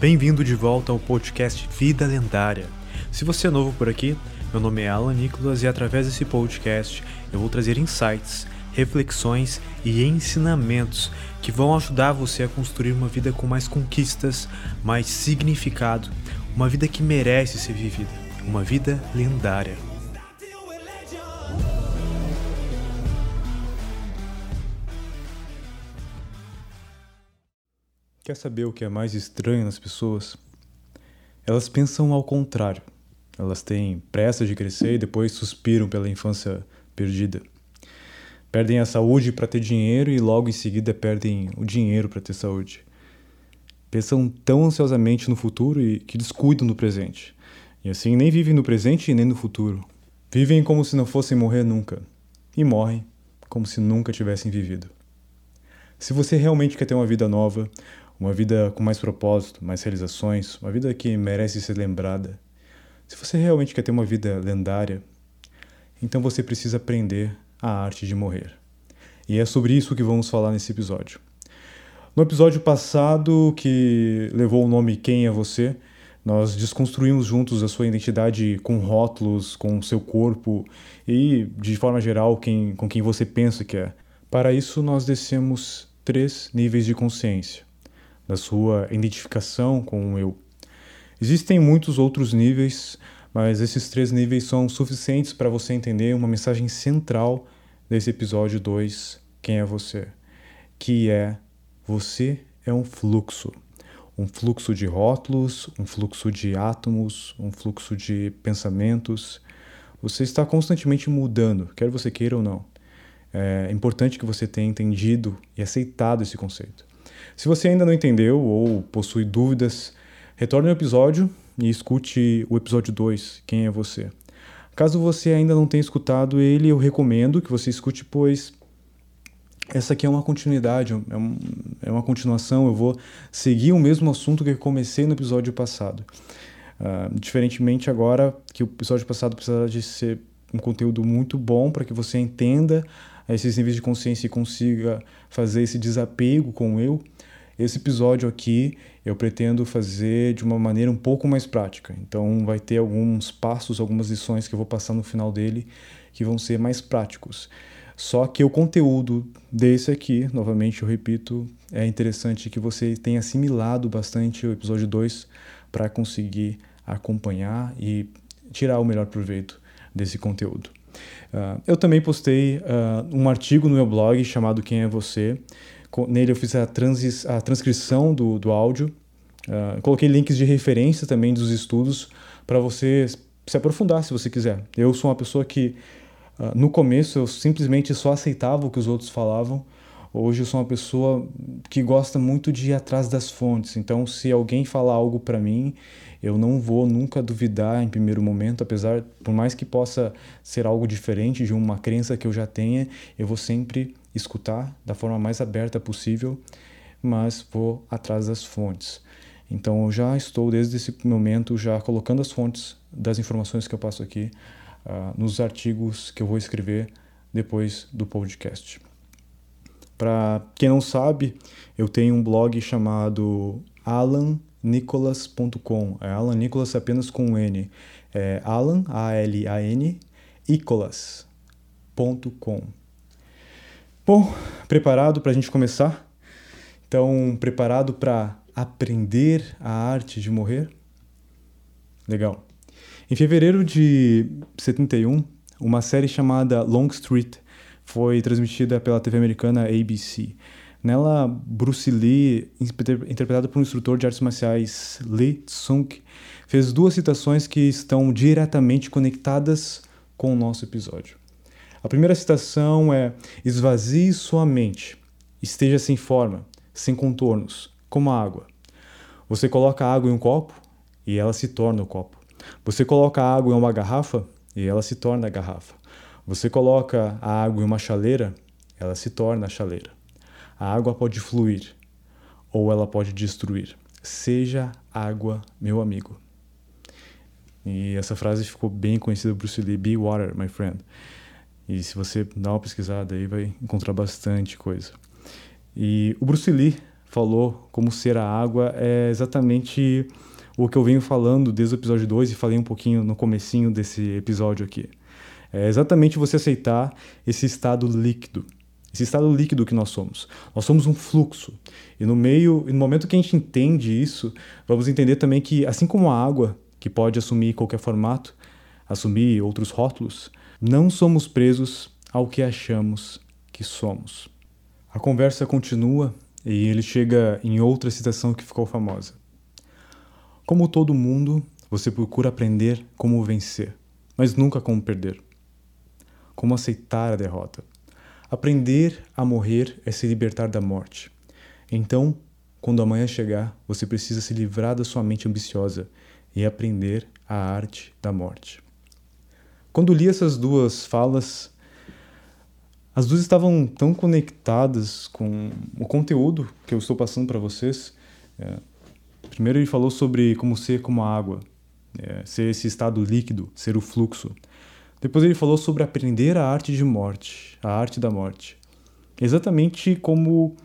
Bem-vindo de volta ao podcast Vida Lendária. Se você é novo por aqui, meu nome é Alan Nicolas e através desse podcast eu vou trazer insights, reflexões e ensinamentos que vão ajudar você a construir uma vida com mais conquistas, mais significado, uma vida que merece ser vivida, uma vida lendária. Quer saber o que é mais estranho nas pessoas? Elas pensam ao contrário. Elas têm pressa de crescer e depois suspiram pela infância perdida. Perdem a saúde para ter dinheiro e logo em seguida perdem o dinheiro para ter saúde. Pensam tão ansiosamente no futuro e que descuidam do presente. E assim nem vivem no presente e nem no futuro. Vivem como se não fossem morrer nunca. E morrem como se nunca tivessem vivido. Se você realmente quer ter uma vida nova, uma vida com mais propósito, mais realizações, uma vida que merece ser lembrada. Se você realmente quer ter uma vida lendária, então você precisa aprender a arte de morrer. E é sobre isso que vamos falar nesse episódio. No episódio passado, que levou o nome Quem é Você, nós desconstruímos juntos a sua identidade com rótulos, com o seu corpo e, de forma geral, quem, com quem você pensa que é. Para isso, nós descemos três níveis de consciência da sua identificação com o eu. Existem muitos outros níveis, mas esses três níveis são suficientes para você entender uma mensagem central desse episódio 2, Quem é você? Que é você é um fluxo. Um fluxo de rótulos, um fluxo de átomos, um fluxo de pensamentos. Você está constantemente mudando, quer você queira ou não. É importante que você tenha entendido e aceitado esse conceito. Se você ainda não entendeu ou possui dúvidas, retorne ao episódio e escute o episódio 2, Quem é Você? Caso você ainda não tenha escutado ele, eu recomendo que você escute, pois essa aqui é uma continuidade, é, um, é uma continuação. Eu vou seguir o mesmo assunto que eu comecei no episódio passado. Uh, diferentemente agora, que o episódio passado precisava de ser um conteúdo muito bom para que você entenda esses níveis de consciência e consiga fazer esse desapego com o eu. Esse episódio aqui eu pretendo fazer de uma maneira um pouco mais prática. Então vai ter alguns passos, algumas lições que eu vou passar no final dele que vão ser mais práticos. Só que o conteúdo desse aqui, novamente eu repito, é interessante que você tenha assimilado bastante o episódio 2 para conseguir acompanhar e tirar o melhor proveito desse conteúdo. Uh, eu também postei uh, um artigo no meu blog chamado Quem é Você, Nele eu fiz a, transis, a transcrição do, do áudio, uh, coloquei links de referência também dos estudos para você se aprofundar se você quiser. Eu sou uma pessoa que no começo eu simplesmente só aceitava o que os outros falavam. Hoje eu sou uma pessoa que gosta muito de ir atrás das fontes. Então, se alguém falar algo para mim, eu não vou nunca duvidar em primeiro momento, apesar, por mais que possa ser algo diferente de uma crença que eu já tenha, eu vou sempre escutar da forma mais aberta possível, mas vou atrás das fontes. Então eu já estou desde esse momento já colocando as fontes das informações que eu passo aqui uh, nos artigos que eu vou escrever depois do podcast. Para quem não sabe, eu tenho um blog chamado alannicolas.com. É Alan Nicolas apenas com um N. É Alan, A-L-A-N, Nicolas.com. Bom, preparado para a gente começar? Então, preparado para aprender a arte de morrer? Legal. Em fevereiro de 71, uma série chamada Long Street foi transmitida pela TV americana ABC. Nela, Bruce Lee, interpretado por um instrutor de artes marciais Lee Sung, fez duas citações que estão diretamente conectadas com o nosso episódio. A primeira citação é: esvazie sua mente, esteja sem forma, sem contornos, como a água. Você coloca água em um copo e ela se torna o copo. Você coloca água em uma garrafa e ela se torna a garrafa. Você coloca a água em uma chaleira, ela se torna a chaleira. A água pode fluir ou ela pode destruir. Seja água, meu amigo. E essa frase ficou bem conhecida por Bruce Lee, Be Water, my friend. E se você dá uma pesquisada aí, vai encontrar bastante coisa. E o Bruce Lee falou como ser a água é exatamente o que eu venho falando desde o episódio 2 e falei um pouquinho no comecinho desse episódio aqui. É exatamente você aceitar esse estado líquido, esse estado líquido que nós somos. Nós somos um fluxo. E no meio, no momento que a gente entende isso, vamos entender também que assim como a água, que pode assumir qualquer formato, assumir outros rótulos, não somos presos ao que achamos que somos. A conversa continua e ele chega em outra citação que ficou famosa. Como todo mundo, você procura aprender como vencer, mas nunca como perder. Como aceitar a derrota. Aprender a morrer é se libertar da morte. Então, quando amanhã chegar, você precisa se livrar da sua mente ambiciosa e aprender a arte da morte. Quando li essas duas falas, as duas estavam tão conectadas com o conteúdo que eu estou passando para vocês. É, primeiro, ele falou sobre como ser como a água, é, ser esse estado líquido, ser o fluxo. Depois, ele falou sobre aprender a arte de morte, a arte da morte. Exatamente como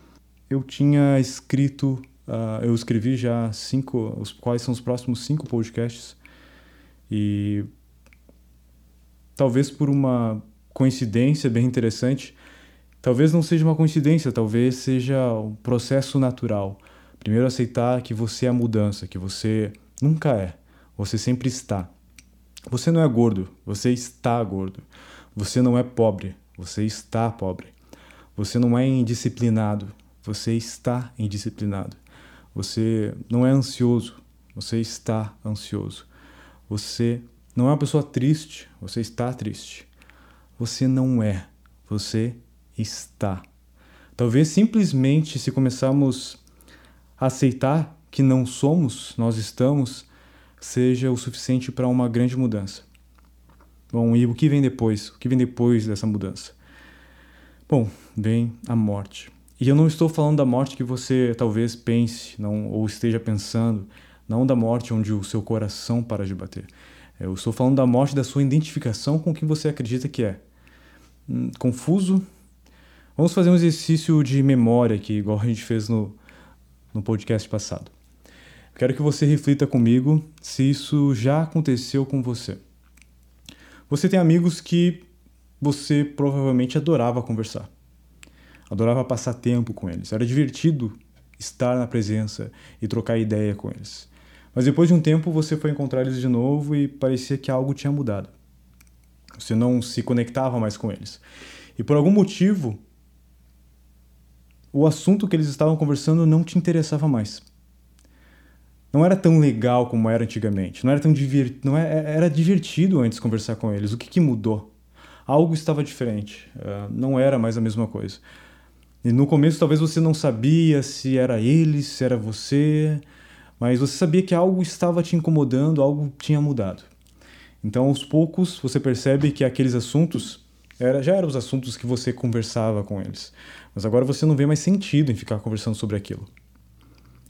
eu tinha escrito, uh, eu escrevi já cinco, os quais são os próximos cinco podcasts. E talvez por uma coincidência bem interessante. Talvez não seja uma coincidência, talvez seja um processo natural. Primeiro, aceitar que você é a mudança, que você nunca é, você sempre está. Você não é gordo, você está gordo. Você não é pobre, você está pobre. Você não é indisciplinado, você está indisciplinado. Você não é ansioso, você está ansioso. Você não é uma pessoa triste, você está triste. Você não é, você está. Talvez simplesmente se começarmos a aceitar que não somos, nós estamos, seja o suficiente para uma grande mudança. Bom, e o que vem depois? O que vem depois dessa mudança? Bom, vem a morte. E eu não estou falando da morte que você talvez pense não, ou esteja pensando, não da morte onde o seu coração para de bater. Eu estou falando da morte da sua identificação com quem você acredita que é. Hum, confuso? Vamos fazer um exercício de memória aqui, igual a gente fez no, no podcast passado. Quero que você reflita comigo se isso já aconteceu com você. Você tem amigos que você provavelmente adorava conversar, adorava passar tempo com eles, era divertido estar na presença e trocar ideia com eles. Mas depois de um tempo você foi encontrar eles de novo e parecia que algo tinha mudado. Você não se conectava mais com eles. E por algum motivo, o assunto que eles estavam conversando não te interessava mais. Não era tão legal como era antigamente. Não era tão divert... não era, é, era divertido antes conversar com eles. O que, que mudou? Algo estava diferente. Uh, não era mais a mesma coisa. E no começo talvez você não sabia se era eles, se era você, mas você sabia que algo estava te incomodando, algo tinha mudado. Então, aos poucos, você percebe que aqueles assuntos era, já eram os assuntos que você conversava com eles. Mas agora você não vê mais sentido em ficar conversando sobre aquilo.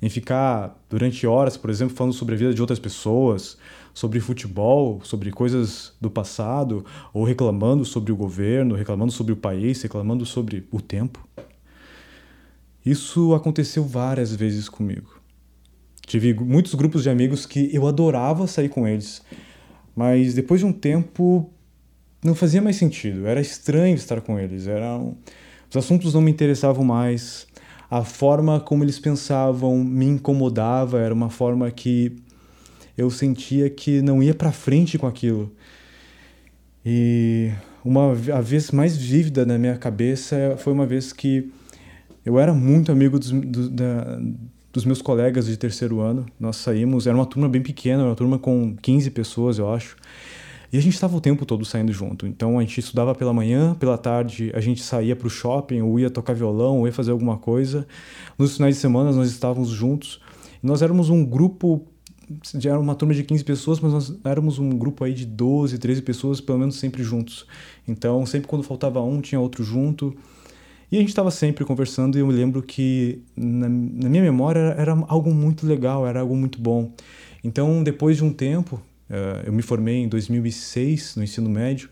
Em ficar durante horas, por exemplo, falando sobre a vida de outras pessoas, sobre futebol, sobre coisas do passado, ou reclamando sobre o governo, reclamando sobre o país, reclamando sobre o tempo. Isso aconteceu várias vezes comigo. Tive muitos grupos de amigos que eu adorava sair com eles, mas depois de um tempo não fazia mais sentido. Era estranho estar com eles. Eram os assuntos não me interessavam mais. A forma como eles pensavam me incomodava. Era uma forma que eu sentia que não ia para frente com aquilo. E uma a vez mais vívida na minha cabeça foi uma vez que eu era muito amigo dos, do, da, dos meus colegas de terceiro ano. Nós saímos, era uma turma bem pequena, uma turma com 15 pessoas, eu acho. E a gente estava o tempo todo saindo junto. Então a gente estudava pela manhã, pela tarde a gente saía para o shopping, ou ia tocar violão, ou ia fazer alguma coisa. Nos finais de semana nós estávamos juntos. Nós éramos um grupo, era uma turma de 15 pessoas, mas nós éramos um grupo aí de 12, 13 pessoas, pelo menos sempre juntos. Então sempre quando faltava um, tinha outro junto. E a gente estava sempre conversando e eu me lembro que na, na minha memória era, era, algo muito legal, era algo muito bom. Então, depois de um tempo, eu me formei em 2006 no ensino médio,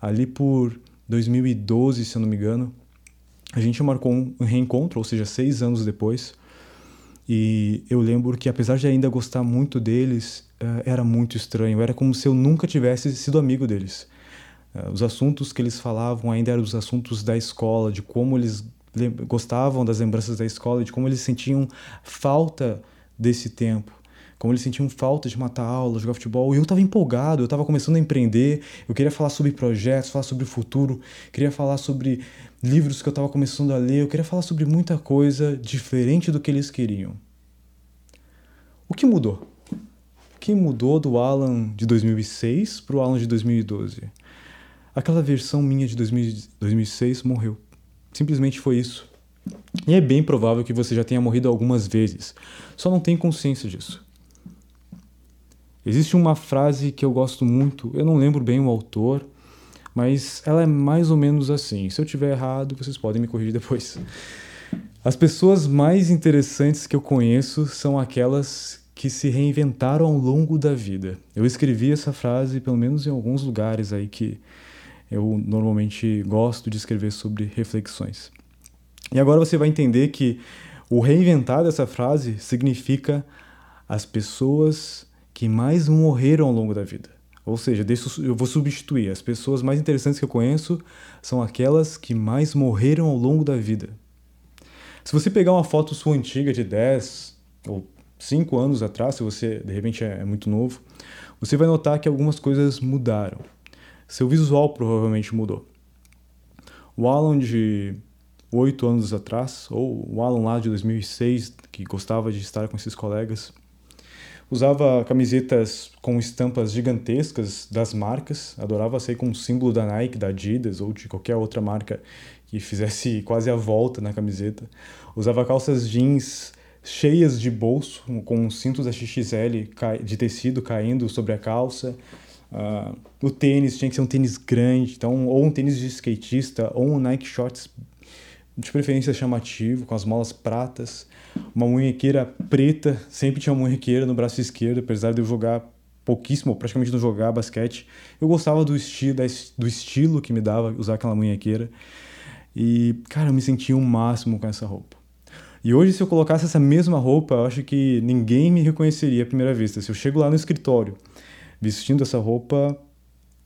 ali por 2012, se eu não me engano. A gente marcou um reencontro, ou seja, seis anos depois. E eu lembro que, apesar de ainda gostar muito deles, eh, era muito estranho. Era como se eu nunca tivesse sido amigo deles. Eh, os assuntos que eles falavam ainda eram os assuntos da escola, de como eles gostavam das lembranças da escola, de como eles sentiam falta desse tempo como eles sentiam falta de matar aula, jogar futebol. E eu estava empolgado, eu estava começando a empreender, eu queria falar sobre projetos, falar sobre o futuro, queria falar sobre livros que eu estava começando a ler, eu queria falar sobre muita coisa diferente do que eles queriam. O que mudou? O que mudou do Alan de 2006 para o Alan de 2012? Aquela versão minha de 2006 morreu. Simplesmente foi isso. E é bem provável que você já tenha morrido algumas vezes, só não tem consciência disso. Existe uma frase que eu gosto muito, eu não lembro bem o autor, mas ela é mais ou menos assim. Se eu tiver errado, vocês podem me corrigir depois. As pessoas mais interessantes que eu conheço são aquelas que se reinventaram ao longo da vida. Eu escrevi essa frase pelo menos em alguns lugares aí que eu normalmente gosto de escrever sobre reflexões. E agora você vai entender que o reinventar dessa frase significa as pessoas que mais morreram ao longo da vida. Ou seja, eu vou substituir. As pessoas mais interessantes que eu conheço são aquelas que mais morreram ao longo da vida. Se você pegar uma foto sua antiga de 10 ou 5 anos atrás, se você de repente é muito novo, você vai notar que algumas coisas mudaram. Seu visual provavelmente mudou. O Alan de 8 anos atrás, ou o Alan lá de 2006, que gostava de estar com esses colegas, Usava camisetas com estampas gigantescas das marcas, adorava sair com um símbolo da Nike, da Adidas ou de qualquer outra marca que fizesse quase a volta na camiseta. Usava calças jeans cheias de bolso, com cintos da XXL de tecido caindo sobre a calça. Uh, o tênis tinha que ser um tênis grande, então, ou um tênis de skatista, ou um Nike Shorts de preferência chamativo, com as molas pratas uma munhequeira preta, sempre tinha uma munhequeira no braço esquerdo, apesar de eu jogar pouquíssimo, praticamente não jogar basquete. Eu gostava do, esti do estilo que me dava usar aquela munhequeira. E, cara, eu me sentia o um máximo com essa roupa. E hoje, se eu colocasse essa mesma roupa, eu acho que ninguém me reconheceria à primeira vista. Se eu chego lá no escritório vestindo essa roupa,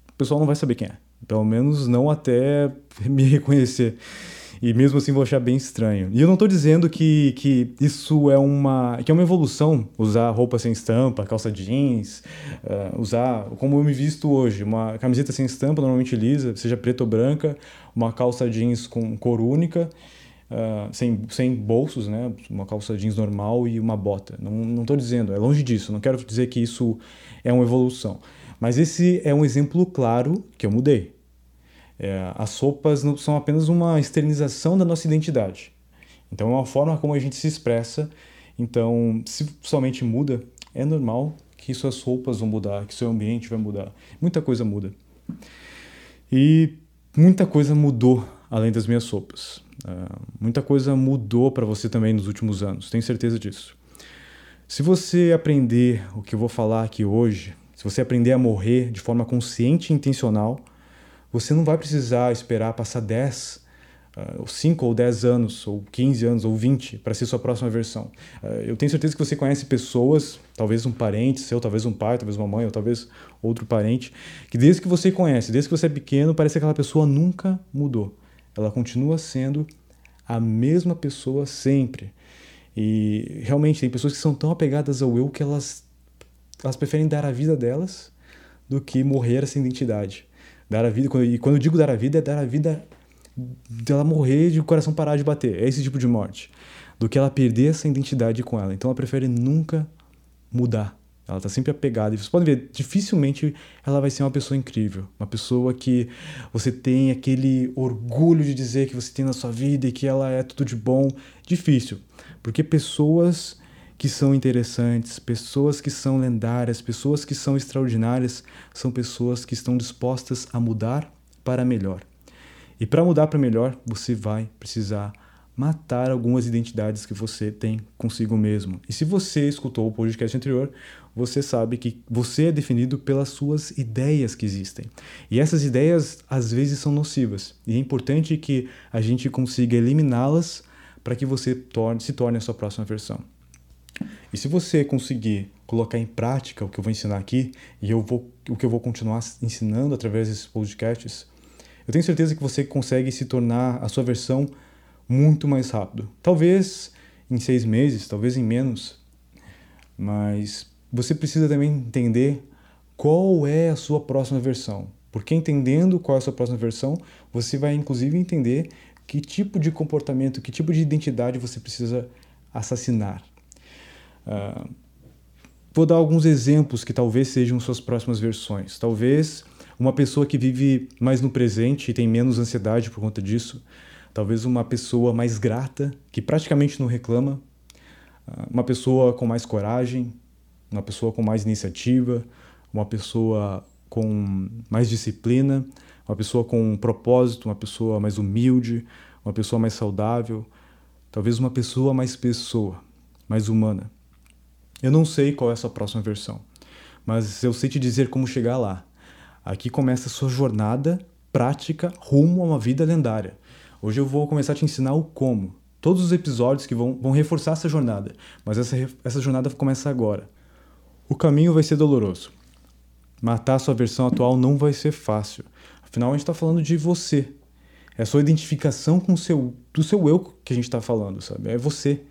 o pessoal não vai saber quem é. Pelo menos não até me reconhecer. E mesmo assim vou achar bem estranho. E eu não estou dizendo que, que isso é uma que é uma evolução, usar roupa sem estampa, calça jeans, uh, usar como eu me visto hoje, uma camiseta sem estampa, normalmente lisa, seja preta ou branca, uma calça jeans com cor única, uh, sem, sem bolsos, né? uma calça jeans normal e uma bota. Não estou dizendo, é longe disso, não quero dizer que isso é uma evolução. Mas esse é um exemplo claro que eu mudei. É, as roupas não são apenas uma externização da nossa identidade. Então é uma forma como a gente se expressa. Então, se somente muda, é normal que suas roupas vão mudar, que seu ambiente vai mudar. Muita coisa muda. E muita coisa mudou além das minhas roupas. Uh, muita coisa mudou para você também nos últimos anos, tenho certeza disso. Se você aprender o que eu vou falar aqui hoje, se você aprender a morrer de forma consciente e intencional, você não vai precisar esperar passar 10, uh, ou 5 ou 10 anos, ou 15 anos, ou 20 para ser sua próxima versão. Uh, eu tenho certeza que você conhece pessoas, talvez um parente seu, talvez um pai, talvez uma mãe, ou talvez outro parente, que desde que você conhece, desde que você é pequeno, parece que aquela pessoa nunca mudou. Ela continua sendo a mesma pessoa sempre. E realmente tem pessoas que são tão apegadas ao eu que elas, elas preferem dar a vida delas do que morrer essa identidade. Dar a vida, e quando eu digo dar a vida, é dar a vida dela morrer de o coração parar de bater. É esse tipo de morte. Do que ela perder essa identidade com ela. Então ela prefere nunca mudar. Ela está sempre apegada. E vocês podem ver, dificilmente ela vai ser uma pessoa incrível. Uma pessoa que você tem aquele orgulho de dizer que você tem na sua vida e que ela é tudo de bom. Difícil. Porque pessoas que são interessantes, pessoas que são lendárias, pessoas que são extraordinárias, são pessoas que estão dispostas a mudar para melhor. E para mudar para melhor, você vai precisar matar algumas identidades que você tem consigo mesmo. E se você escutou o podcast anterior, você sabe que você é definido pelas suas ideias que existem. E essas ideias às vezes são nocivas. E é importante que a gente consiga eliminá-las para que você torne, se torne a sua próxima versão. E se você conseguir colocar em prática o que eu vou ensinar aqui, e eu vou, o que eu vou continuar ensinando através desses podcasts, eu tenho certeza que você consegue se tornar a sua versão muito mais rápido. Talvez em seis meses, talvez em menos, mas você precisa também entender qual é a sua próxima versão. Porque entendendo qual é a sua próxima versão, você vai inclusive entender que tipo de comportamento, que tipo de identidade você precisa assassinar. Uh, vou dar alguns exemplos que talvez sejam suas próximas versões. Talvez uma pessoa que vive mais no presente e tem menos ansiedade por conta disso. Talvez uma pessoa mais grata, que praticamente não reclama. Uh, uma pessoa com mais coragem, uma pessoa com mais iniciativa, uma pessoa com mais disciplina, uma pessoa com um propósito, uma pessoa mais humilde, uma pessoa mais saudável, talvez uma pessoa mais pessoa, mais humana. Eu não sei qual é a sua próxima versão, mas eu sei te dizer como chegar lá. Aqui começa a sua jornada prática rumo a uma vida lendária. Hoje eu vou começar a te ensinar o como. Todos os episódios que vão, vão reforçar essa jornada, mas essa, essa jornada começa agora. O caminho vai ser doloroso. Matar sua versão atual não vai ser fácil. Afinal, a gente está falando de você. É a sua identificação com o seu, do seu eu que a gente está falando, sabe? É você.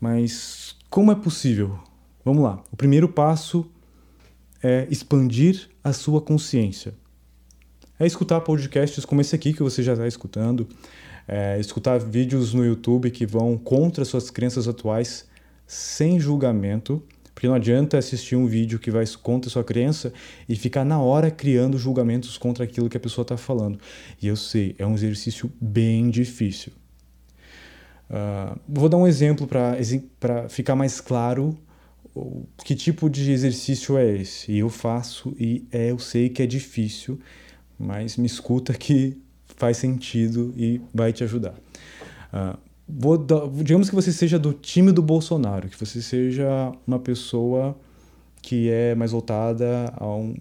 Mas como é possível? Vamos lá. O primeiro passo é expandir a sua consciência. É escutar podcasts como esse aqui que você já está escutando, é escutar vídeos no YouTube que vão contra suas crenças atuais sem julgamento, porque não adianta assistir um vídeo que vai contra sua crença e ficar na hora criando julgamentos contra aquilo que a pessoa está falando. E eu sei, é um exercício bem difícil. Uh, vou dar um exemplo para ficar mais claro que tipo de exercício é esse. E eu faço e é, eu sei que é difícil, mas me escuta que faz sentido e vai te ajudar. Uh, vou dar, digamos que você seja do time do Bolsonaro, que você seja uma pessoa que é mais voltada a, um,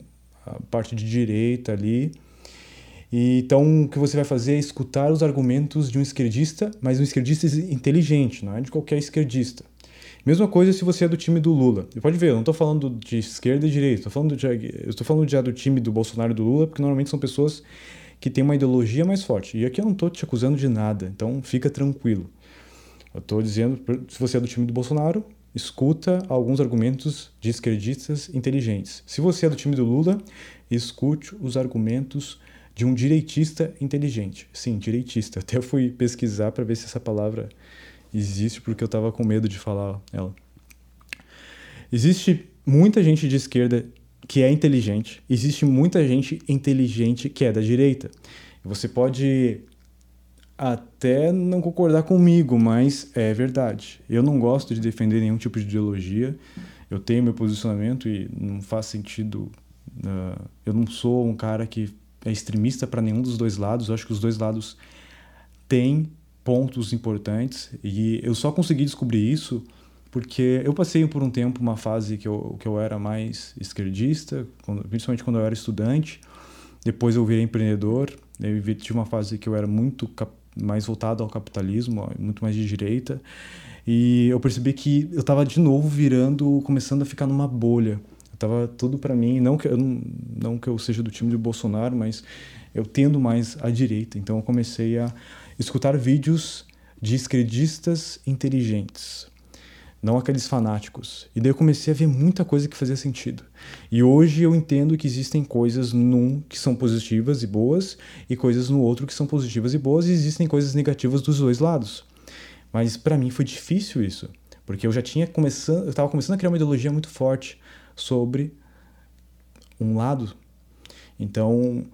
a parte de direita ali, e, então, o que você vai fazer é escutar os argumentos de um esquerdista, mas um esquerdista inteligente, não é de qualquer esquerdista. Mesma coisa se você é do time do Lula. Pode ver, eu não estou falando de esquerda e direita, eu estou falando já do time do Bolsonaro e do Lula, porque normalmente são pessoas que têm uma ideologia mais forte. E aqui eu não estou te acusando de nada, então fica tranquilo. Eu estou dizendo, se você é do time do Bolsonaro, escuta alguns argumentos de esquerdistas inteligentes. Se você é do time do Lula, escute os argumentos de um direitista inteligente. Sim, direitista. Até fui pesquisar para ver se essa palavra existe, porque eu estava com medo de falar ela. Existe muita gente de esquerda que é inteligente, existe muita gente inteligente que é da direita. Você pode até não concordar comigo, mas é verdade. Eu não gosto de defender nenhum tipo de ideologia. Eu tenho meu posicionamento e não faz sentido. Uh, eu não sou um cara que é extremista para nenhum dos dois lados. Eu acho que os dois lados têm pontos importantes e eu só consegui descobrir isso porque eu passei por um tempo uma fase que eu, que eu era mais esquerdista, principalmente quando eu era estudante. Depois eu virei empreendedor. Eu tive uma fase que eu era muito mais voltado ao capitalismo, muito mais de direita. E eu percebi que eu estava de novo virando, começando a ficar numa bolha Tava tudo para mim, não que eu não, que eu seja do time do Bolsonaro, mas eu tendo mais à direita. Então eu comecei a escutar vídeos de esquerdistas inteligentes, não aqueles fanáticos. E daí eu comecei a ver muita coisa que fazia sentido. E hoje eu entendo que existem coisas num que são positivas e boas e coisas no outro que são positivas e boas e existem coisas negativas dos dois lados. Mas para mim foi difícil isso, porque eu já tinha começando, eu estava começando a criar uma ideologia muito forte sobre um lado. Então,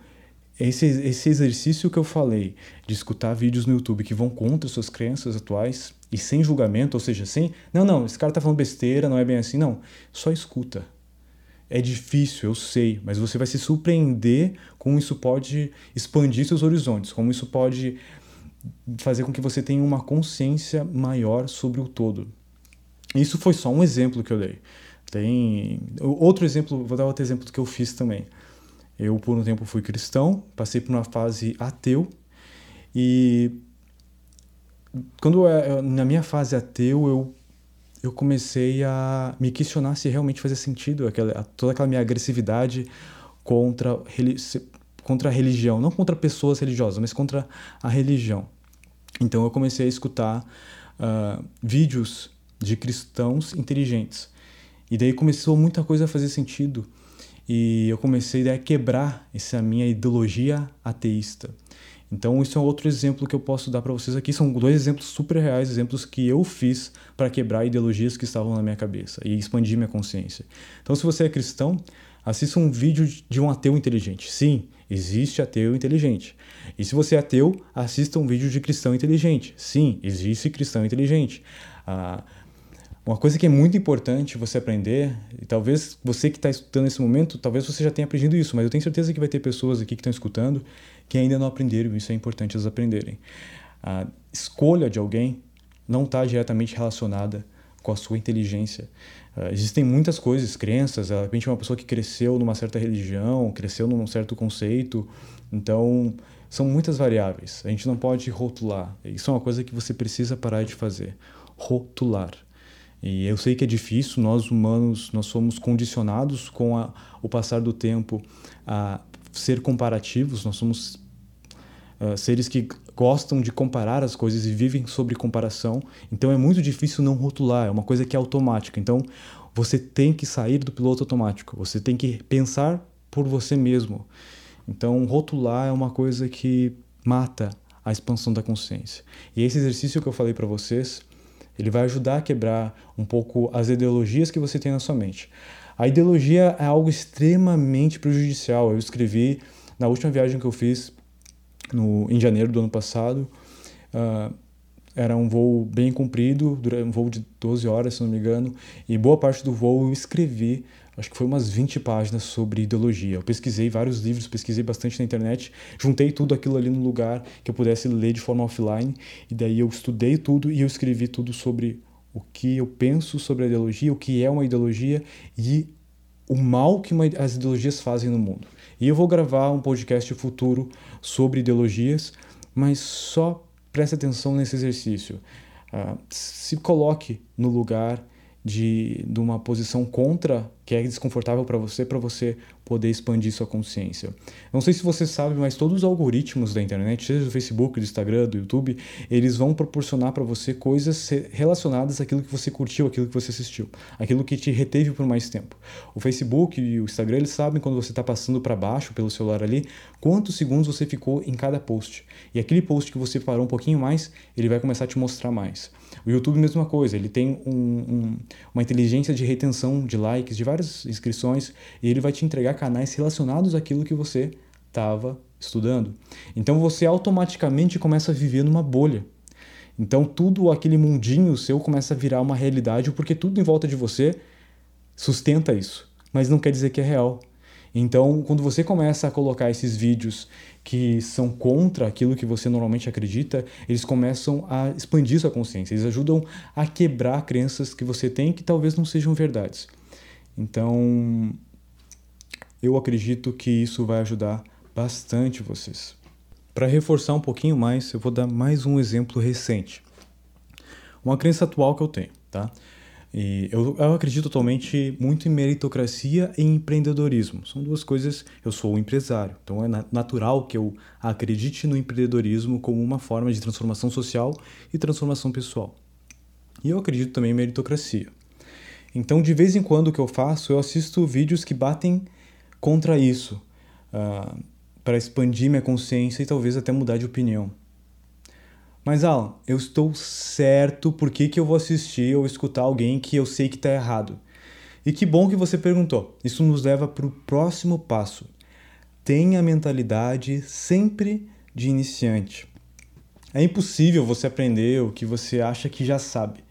esse, esse exercício que eu falei de escutar vídeos no YouTube que vão contra suas crenças atuais e sem julgamento, ou seja, sem. Não, não, esse cara tá falando besteira, não é bem assim. Não, só escuta. É difícil, eu sei, mas você vai se surpreender como isso pode expandir seus horizontes, como isso pode fazer com que você tenha uma consciência maior sobre o todo. Isso foi só um exemplo que eu dei. Tem outro exemplo, vou dar outro exemplo do que eu fiz também. Eu por um tempo fui cristão, passei por uma fase ateu e quando eu, na minha fase ateu eu eu comecei a me questionar se realmente fazia sentido aquela, toda aquela minha agressividade contra, contra a religião, não contra pessoas religiosas, mas contra a religião. Então eu comecei a escutar uh, vídeos de cristãos inteligentes. E daí começou muita coisa a fazer sentido. E eu comecei a quebrar essa minha ideologia ateísta. Então, isso é outro exemplo que eu posso dar para vocês aqui. São dois exemplos super reais, exemplos que eu fiz para quebrar ideologias que estavam na minha cabeça e expandir minha consciência. Então, se você é cristão, assista um vídeo de um ateu inteligente. Sim, existe ateu inteligente. E se você é ateu, assista um vídeo de cristão inteligente. Sim, existe cristão inteligente. Ah, uma coisa que é muito importante você aprender, e talvez você que está escutando nesse momento, talvez você já tenha aprendido isso, mas eu tenho certeza que vai ter pessoas aqui que estão escutando que ainda não aprenderam, isso é importante eles aprenderem. A escolha de alguém não está diretamente relacionada com a sua inteligência. Uh, existem muitas coisas, crenças, de repente uma pessoa que cresceu numa certa religião, cresceu num certo conceito, então são muitas variáveis. A gente não pode rotular. Isso é uma coisa que você precisa parar de fazer, rotular. E eu sei que é difícil, nós humanos, nós somos condicionados com a, o passar do tempo a ser comparativos, nós somos uh, seres que gostam de comparar as coisas e vivem sobre comparação. Então é muito difícil não rotular, é uma coisa que é automática. Então você tem que sair do piloto automático, você tem que pensar por você mesmo. Então rotular é uma coisa que mata a expansão da consciência. E esse exercício que eu falei para vocês, ele vai ajudar a quebrar um pouco as ideologias que você tem na sua mente. A ideologia é algo extremamente prejudicial. Eu escrevi na última viagem que eu fiz no, em janeiro do ano passado. Uh, era um voo bem comprido, um voo de 12 horas, se não me engano, e boa parte do voo eu escrevi, acho que foi umas 20 páginas sobre ideologia. Eu pesquisei vários livros, pesquisei bastante na internet, juntei tudo aquilo ali no lugar que eu pudesse ler de forma offline, e daí eu estudei tudo e eu escrevi tudo sobre o que eu penso sobre a ideologia, o que é uma ideologia e o mal que uma, as ideologias fazem no mundo. E eu vou gravar um podcast futuro sobre ideologias, mas só preste atenção nesse exercício. Uh, se coloque no lugar de, de uma posição contra que é desconfortável para você, para você poder expandir sua consciência. Não sei se você sabe, mas todos os algoritmos da internet, seja do Facebook, do Instagram, do YouTube, eles vão proporcionar para você coisas relacionadas àquilo que você curtiu, àquilo que você assistiu, aquilo que te reteve por mais tempo. O Facebook e o Instagram, eles sabem quando você está passando para baixo pelo celular ali, quantos segundos você ficou em cada post. E aquele post que você parou um pouquinho mais, ele vai começar a te mostrar mais. O YouTube, mesma coisa, ele tem um, um, uma inteligência de retenção de likes, de várias inscrições, e ele vai te entregar canais relacionados àquilo que você estava estudando. Então você automaticamente começa a viver numa bolha. Então tudo aquele mundinho seu começa a virar uma realidade porque tudo em volta de você sustenta isso, mas não quer dizer que é real. Então, quando você começa a colocar esses vídeos que são contra aquilo que você normalmente acredita, eles começam a expandir sua consciência, eles ajudam a quebrar crenças que você tem que talvez não sejam verdades. Então, eu acredito que isso vai ajudar bastante vocês. Para reforçar um pouquinho mais, eu vou dar mais um exemplo recente. Uma crença atual que eu tenho, tá? E eu, eu acredito totalmente muito em meritocracia e empreendedorismo. São duas coisas. Eu sou um empresário, então é natural que eu acredite no empreendedorismo como uma forma de transformação social e transformação pessoal. E eu acredito também em meritocracia. Então, de vez em quando, o que eu faço, eu assisto vídeos que batem contra isso, uh, para expandir minha consciência e talvez até mudar de opinião. Mas, Alan, eu estou certo por que, que eu vou assistir ou escutar alguém que eu sei que está errado. E que bom que você perguntou. Isso nos leva para o próximo passo. Tenha a mentalidade sempre de iniciante. É impossível você aprender o que você acha que já sabe.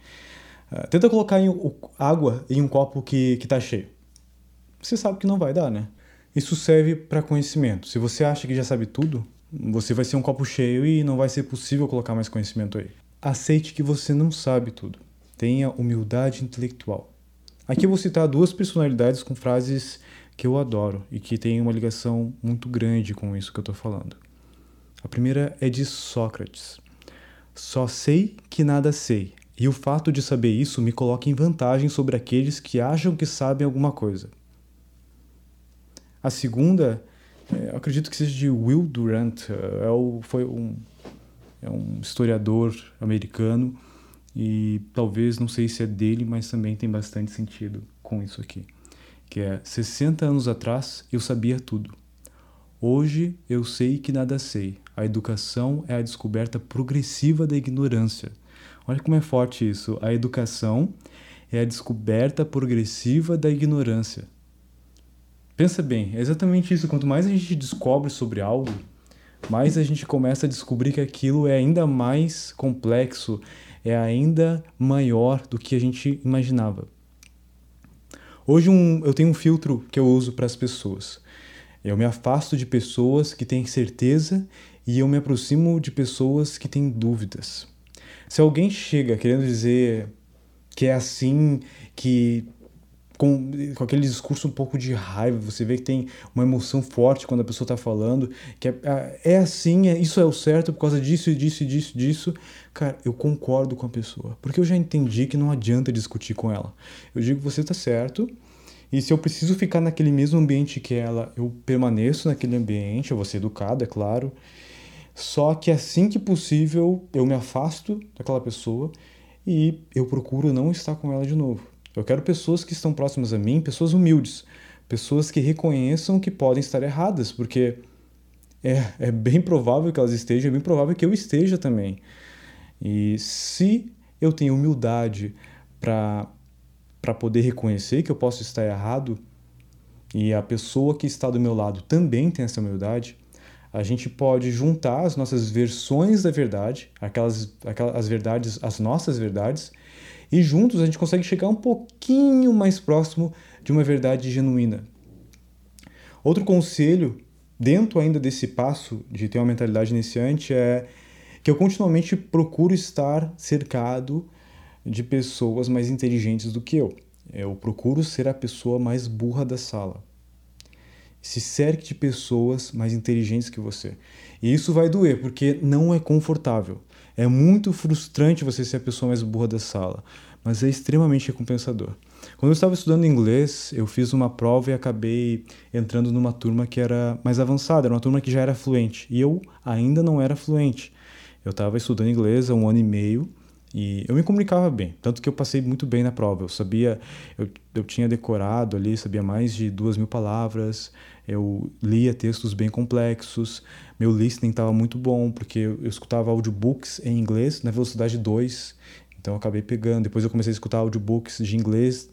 Uh, tenta colocar em, água em um copo que está cheio. Você sabe que não vai dar, né? Isso serve para conhecimento. Se você acha que já sabe tudo, Você vai ser um copo cheio e não vai ser possível colocar mais conhecimento aí. Aceite que você não sabe tudo. Tenha humildade intelectual. Aqui eu vou citar duas personalidades com frases que eu adoro e que têm uma ligação muito grande com isso que eu estou falando. A primeira é de Sócrates. Só sei que nada sei, e o fato de saber isso me coloca em vantagem sobre aqueles que acham que sabem alguma coisa. A segunda, é, acredito que seja de Will Durant, é, é o, foi um, é um historiador americano e talvez, não sei se é dele, mas também tem bastante sentido com isso aqui. Que é, 60 anos atrás eu sabia tudo. Hoje eu sei que nada sei. A educação é a descoberta progressiva da ignorância. Olha como é forte isso. A educação é a descoberta progressiva da ignorância. Pensa bem, é exatamente isso. Quanto mais a gente descobre sobre algo, mais a gente começa a descobrir que aquilo é ainda mais complexo, é ainda maior do que a gente imaginava. Hoje um, eu tenho um filtro que eu uso para as pessoas. Eu me afasto de pessoas que têm certeza e eu me aproximo de pessoas que têm dúvidas. Se alguém chega querendo dizer que é assim, que com, com aquele discurso um pouco de raiva, você vê que tem uma emoção forte quando a pessoa está falando, que é, é, é assim, é, isso é o certo por causa disso, disso, disso, disso. Cara, eu concordo com a pessoa, porque eu já entendi que não adianta discutir com ela. Eu digo, você está certo, e se eu preciso ficar naquele mesmo ambiente que ela, eu permaneço naquele ambiente, eu vou ser educado, é claro. Só que assim que possível, eu me afasto daquela pessoa e eu procuro não estar com ela de novo. Eu quero pessoas que estão próximas a mim, pessoas humildes, pessoas que reconheçam que podem estar erradas, porque é, é bem provável que elas estejam, é bem provável que eu esteja também. E se eu tenho humildade para poder reconhecer que eu posso estar errado e a pessoa que está do meu lado também tem essa humildade, a gente pode juntar as nossas versões da verdade, aquelas, aquelas as verdades, as nossas verdades, e juntos a gente consegue chegar um pouquinho mais próximo de uma verdade genuína. Outro conselho, dentro ainda desse passo de ter uma mentalidade iniciante, é que eu continuamente procuro estar cercado de pessoas mais inteligentes do que eu. Eu procuro ser a pessoa mais burra da sala. Se cerque de pessoas mais inteligentes que você. E isso vai doer, porque não é confortável. É muito frustrante você ser a pessoa mais burra da sala, mas é extremamente recompensador. Quando eu estava estudando inglês, eu fiz uma prova e acabei entrando numa turma que era mais avançada, era uma turma que já era fluente, e eu ainda não era fluente. Eu estava estudando inglês há um ano e meio e eu me comunicava bem, tanto que eu passei muito bem na prova. Eu sabia, eu, eu tinha decorado ali, sabia mais de duas mil palavras, eu lia textos bem complexos, meu listening estava muito bom, porque eu, escutava audiobooks em inglês na velocidade 2, então eu acabei pegando. Depois eu comecei a escutar audiobooks de inglês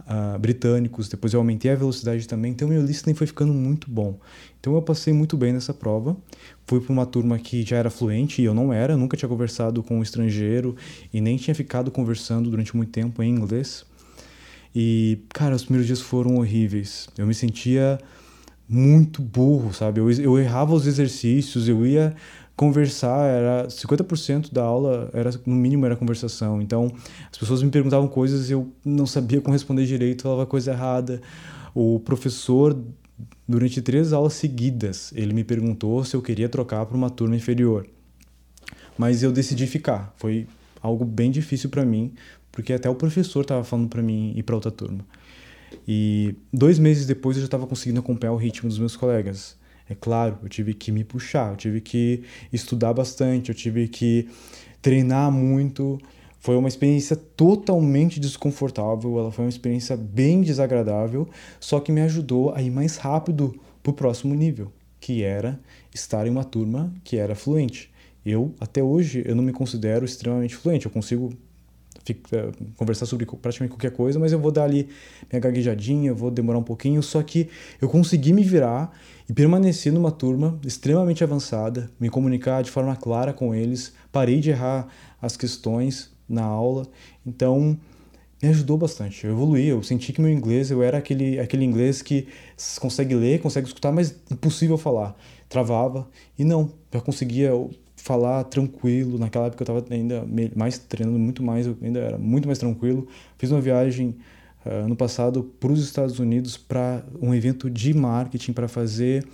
uh, britânicos, depois eu aumentei a velocidade também, então meu listening foi ficando muito bom. Então eu passei muito bem nessa prova. Fui para uma turma que já era fluente e eu não era, nunca tinha conversado com um estrangeiro e nem tinha ficado conversando durante muito tempo em inglês. E, cara, os primeiros dias foram horríveis. Eu me sentia muito burro, sabe? Eu, eu errava os exercícios, eu ia conversar, era 50% da aula era no mínimo era conversação. Então, as pessoas me perguntavam coisas e eu não sabia como responder direito, falava coisa errada. O professor durante três aulas seguidas, ele me perguntou se eu queria trocar para uma turma inferior. Mas eu decidi ficar. Foi algo bem difícil para mim, porque até o professor estava falando para mim ir para outra turma. E dois meses depois eu já estava conseguindo acompanhar o ritmo dos meus colegas. É claro, eu tive que me puxar, eu tive que estudar bastante, eu tive que treinar muito. Foi uma experiência totalmente desconfortável, ela foi uma experiência bem desagradável, só que me ajudou a ir mais rápido para o próximo nível, que era estar em uma turma que era fluente. Eu, até hoje, eu não me considero extremamente fluente, eu consigo conversar sobre praticamente qualquer coisa, mas eu vou dar ali minha gaguejadinha, vou demorar um pouquinho, só que eu consegui me virar e permaneci numa turma extremamente avançada, me comunicar de forma clara com eles, parei de errar as questões na aula. Então, me ajudou bastante. Eu evoluí, eu senti que meu inglês, eu era aquele, aquele inglês que consegue ler, consegue escutar, mas impossível falar. Travava. E não, já conseguia falar tranquilo. Naquela época eu estava ainda mais treinando muito mais, eu ainda era muito mais tranquilo. Fiz uma viagem uh, ano passado para os Estados Unidos para um evento de marketing para fazer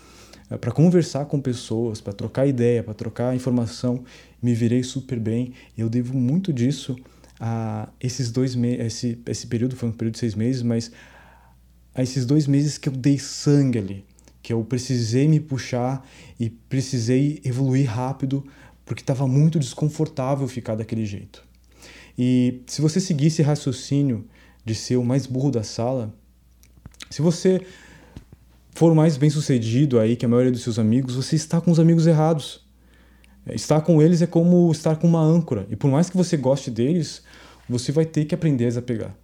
uh, para conversar com pessoas, para trocar ideia, para trocar informação, me virei super bem. Eu devo muito disso a esses dois meses, esse, esse período foi um período de seis meses, mas a esses dois meses que eu dei sangue ali, que eu precisei me puxar e precisei evoluir rápido, porque estava muito desconfortável ficar daquele jeito. E se você seguir esse raciocínio de ser o mais burro da sala, se você for mais bem sucedido aí que a maioria dos seus amigos, você está com os amigos errados. Estar com eles é como estar com uma âncora. E por mais que você goste deles, você vai ter que aprender a desapegar.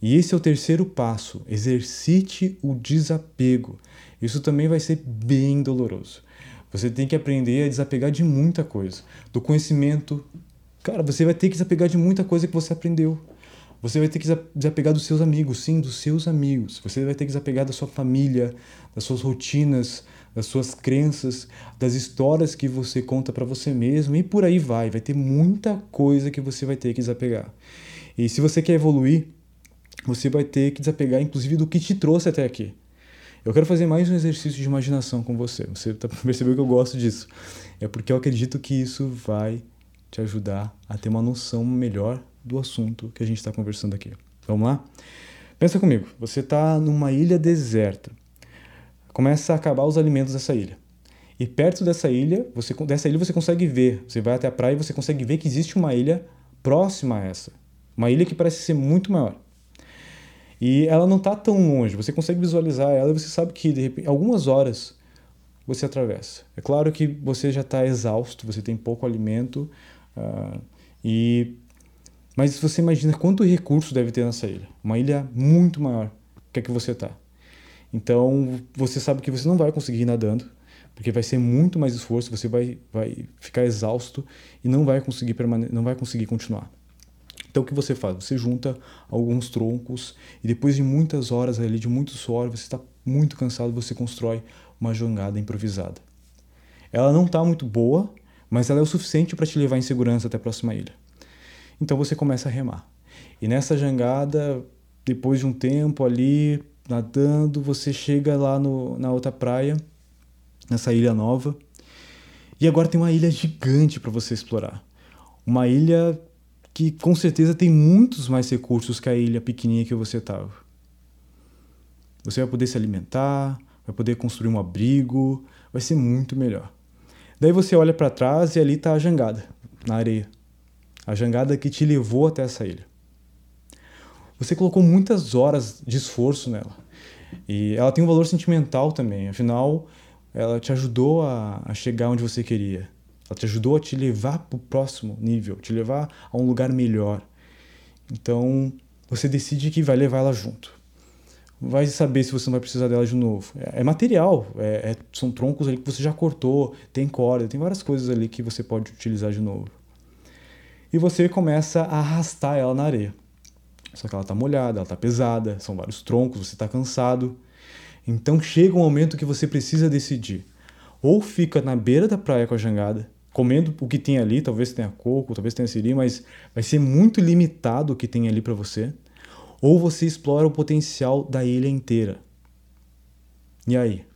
E esse é o terceiro passo. Exercite o desapego. Isso também vai ser bem doloroso. Você tem que aprender a desapegar de muita coisa. Do conhecimento. Cara, você vai ter que desapegar de muita coisa que você aprendeu. Você vai ter que desapegar dos seus amigos, sim, dos seus amigos. Você vai ter que desapegar da sua família, das suas rotinas, das suas crenças, das histórias que você conta para você mesmo e por aí vai. Vai ter muita coisa que você vai ter que desapegar. E se você quer evoluir, você vai ter que desapegar, inclusive, do que te trouxe até aqui. Eu quero fazer mais um exercício de imaginação com você. Você tá, percebeu que eu gosto disso. É porque eu acredito que isso vai te ajudar a ter uma noção melhor do assunto que a gente está conversando aqui. Vamos lá? Pensa comigo. Você está numa ilha deserta começa a acabar os alimentos dessa ilha. E perto dessa ilha, você, dessa ilha você consegue ver, você vai até a praia e você consegue ver que existe uma ilha próxima a essa. Uma ilha que parece ser muito maior. E ela não está tão longe, você consegue visualizar ela e você sabe que de repente, algumas horas você atravessa. É claro que você já está exausto, você tem pouco alimento, uh, e mas você imagina quanto recurso deve ter nessa ilha. Uma ilha muito maior que a que você está. Então, você sabe que você não vai conseguir ir nadando, porque vai ser muito mais esforço, você vai, vai ficar exausto e não vai conseguir permane não vai conseguir continuar. Então, o que você faz? Você junta alguns troncos e depois de muitas horas ali, de muito suor, você está muito cansado, você constrói uma jangada improvisada. Ela não está muito boa, mas ela é o suficiente para te levar em segurança até a próxima ilha. Então você começa a remar. E nessa jangada, depois de um tempo ali, nadando, você chega lá no, na outra praia, nessa ilha nova. E agora tem uma ilha gigante para você explorar. Uma ilha que com certeza tem muitos mais recursos que a ilha pequenininha que você estava. Você vai poder se alimentar, vai poder construir um abrigo, vai ser muito melhor. Daí você olha para trás e ali está a jangada, na areia. A jangada que te levou até essa ilha. Você colocou muitas horas de esforço nela. E ela tem um valor sentimental também, afinal, ela te ajudou a, a chegar onde você queria. Ela te ajudou a te levar para o próximo nível, te levar a um lugar melhor. Então, você decide que vai levar ela junto. Vai saber se você não vai precisar dela de novo. É, é material, é, é, são troncos ali que você já cortou, tem corda, tem várias coisas ali que você pode utilizar de novo. E você começa a arrastar ela na areia. Só que ela está molhada, ela está pesada, são vários troncos, você está cansado. Então chega um momento que você precisa decidir. Ou fica na beira da praia com a jangada, comendo o que tem ali, talvez tenha coco, talvez tenha siri, mas vai ser muito limitado o que tem ali para você. Ou você explora o potencial da ilha inteira. E aí?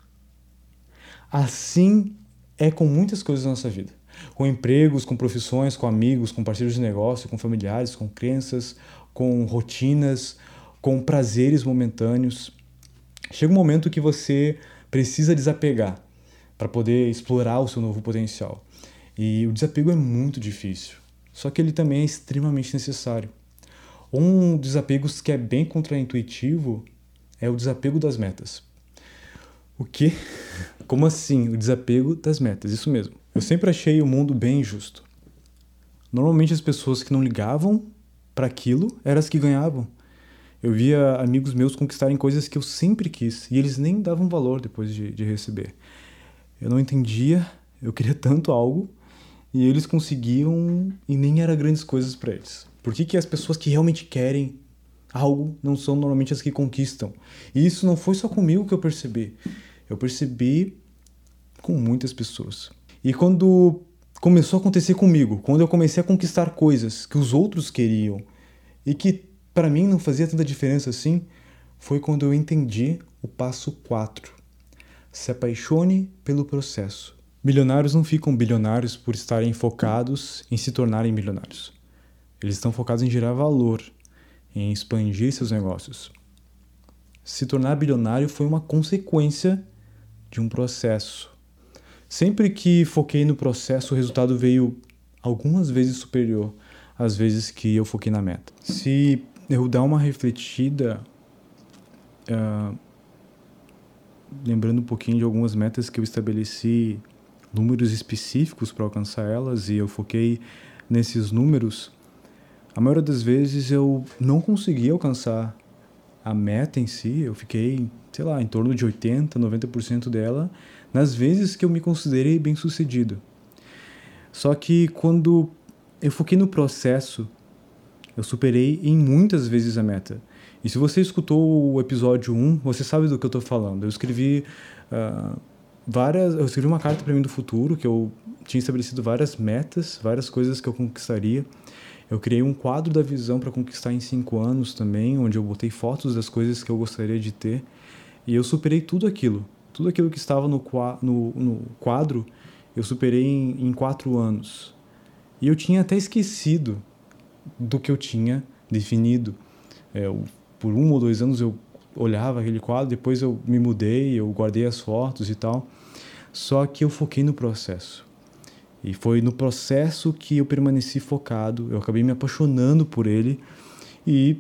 Assim é com muitas coisas na nossa vida. Com empregos, com profissões, com amigos, com parceiros de negócio, com familiares, com crenças, com rotinas, com prazeres momentâneos. Chega um momento que você precisa desapegar para poder explorar o seu novo potencial. E o desapego é muito difícil, só que ele também é extremamente necessário. Um desapego que é bem contraintuitivo é o desapego das metas. O que? Como assim? O desapego das metas, isso mesmo. Eu sempre achei o mundo bem injusto. Normalmente as pessoas que não ligavam para aquilo eram as que ganhavam. Eu via amigos meus conquistarem coisas que eu sempre quis e eles nem davam valor depois de, de receber. Eu não entendia, eu queria tanto algo e eles conseguiam e nem eram grandes coisas para eles. Por que, que as pessoas que realmente querem algo não são normalmente as que conquistam. E isso não foi só comigo que eu percebi. Eu percebi com muitas pessoas. E quando começou a acontecer comigo, quando eu comecei a conquistar coisas que os outros queriam e que para mim não fazia tanta diferença assim, foi quando eu entendi o passo 4. Se apaixone pelo processo. Milionários não ficam bilionários por estarem focados em se tornarem milionários. Eles estão focados em gerar valor, em expandir seus negócios. Se tornar bilionário foi uma consequência de um processo. Sempre que foquei no processo, o resultado veio algumas vezes superior às vezes que eu foquei na meta. Se eu dar uma refletida, uh, lembrando um pouquinho de algumas metas que eu estabeleci, números específicos para alcançar elas, e eu foquei nesses números, a maioria das vezes eu não consegui alcançar a meta em si, eu fiquei, sei lá, em torno de 80, 90% dela, nas vezes que eu me considerei bem sucedido. Só que quando eu foquei no processo, eu superei em muitas vezes a meta. E se você escutou o episódio 1, você sabe do que eu estou falando. Eu escrevi uh, várias, eu escrevi uma carta para mim do futuro que eu tinha estabelecido várias metas, várias coisas que eu conquistaria. Eu criei um quadro da visão para conquistar em cinco anos também, onde eu botei fotos das coisas que eu gostaria de ter. E eu superei tudo aquilo. Tudo aquilo que estava no, no, no quadro, eu superei em, em quatro anos. E eu tinha até esquecido do que eu tinha definido. É, por um ou dois anos eu olhava aquele quadro, depois eu me mudei, eu guardei as fotos e tal. Só que eu foquei no processo. E foi no processo que eu permaneci focado, eu acabei me apaixonando por ele e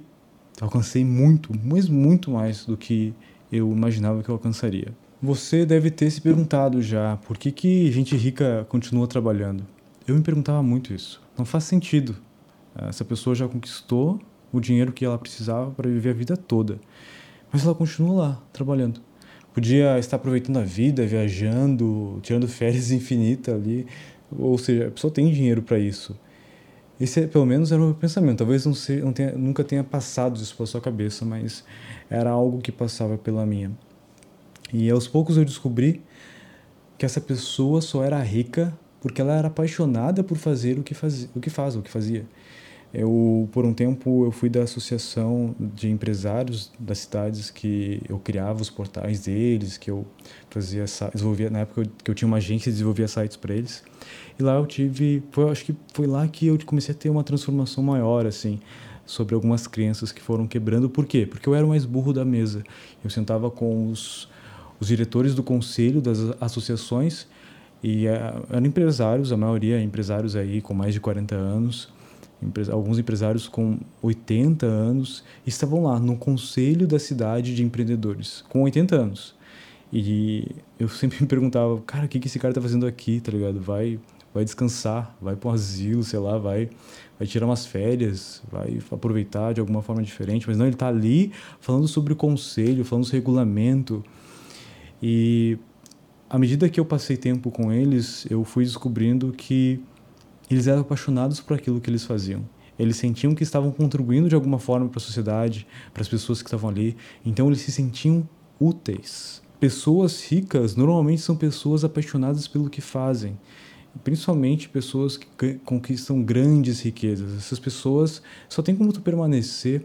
alcancei muito, mas muito mais do que eu imaginava que eu alcançaria. Você deve ter se perguntado já por que, que gente rica continua trabalhando. Eu me perguntava muito isso. Não faz sentido. Essa pessoa já conquistou o dinheiro que ela precisava para viver a vida toda, mas ela continua lá trabalhando. Podia estar aproveitando a vida, viajando, tirando férias infinitas ali, ou seja, a pessoa tem dinheiro para isso. Esse, pelo menos, era o meu pensamento. Talvez não, não tenha, nunca tenha passado isso pela sua cabeça, mas era algo que passava pela minha. E aos poucos eu descobri que essa pessoa só era rica porque ela era apaixonada por fazer o que, faz, o que faz, o que fazia. Eu, por um tempo, eu fui da associação de empresários das cidades que eu criava os portais deles, que eu fazia, desenvolvia, na época que eu tinha uma agência e desenvolvia sites para eles. E lá eu tive, foi, acho que foi lá que eu comecei a ter uma transformação maior, assim, sobre algumas crenças que foram quebrando. Por quê? Porque eu era o mais burro da mesa. Eu sentava com os, os diretores do conselho das associações e uh, eram empresários, a maioria empresários aí com mais de 40 anos alguns empresários com 80 anos estavam lá no conselho da cidade de empreendedores, com 80 anos. E eu sempre me perguntava, cara, o que, que esse cara tá fazendo aqui, tá ligado? Vai, vai descansar, vai para um asilo, sei lá, vai, vai tirar umas férias, vai aproveitar de alguma forma diferente. Mas não, ele tá ali falando sobre o conselho, falando sobre regulamento. E à medida que eu passei tempo com eles, eu fui descobrindo que eles eram apaixonados por aquilo que eles faziam. Eles sentiam que estavam contribuindo de alguma forma para a sociedade, para as pessoas que estavam ali. Então eles se sentiam úteis. Pessoas ricas normalmente são pessoas apaixonadas pelo que fazem, principalmente pessoas que conquistam grandes riquezas. Essas pessoas só tem como tu permanecer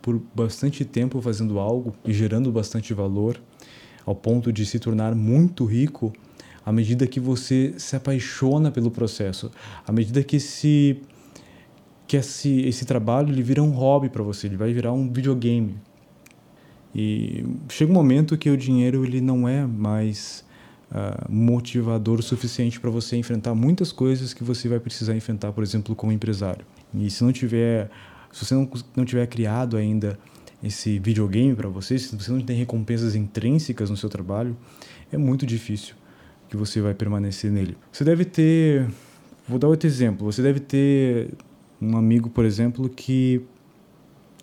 por bastante tempo fazendo algo e gerando bastante valor, ao ponto de se tornar muito rico à medida que você se apaixona pelo processo, à medida que esse que esse, esse trabalho ele vira um hobby para você, ele vai virar um videogame. E chega um momento que o dinheiro ele não é mais uh, motivador o suficiente para você enfrentar muitas coisas que você vai precisar enfrentar, por exemplo, como empresário. E se não tiver, se você não, não tiver criado ainda esse videogame para você, se você não tem recompensas intrínsecas no seu trabalho, é muito difícil que você vai permanecer nele. Você deve ter, vou dar outro exemplo, você deve ter um amigo, por exemplo, que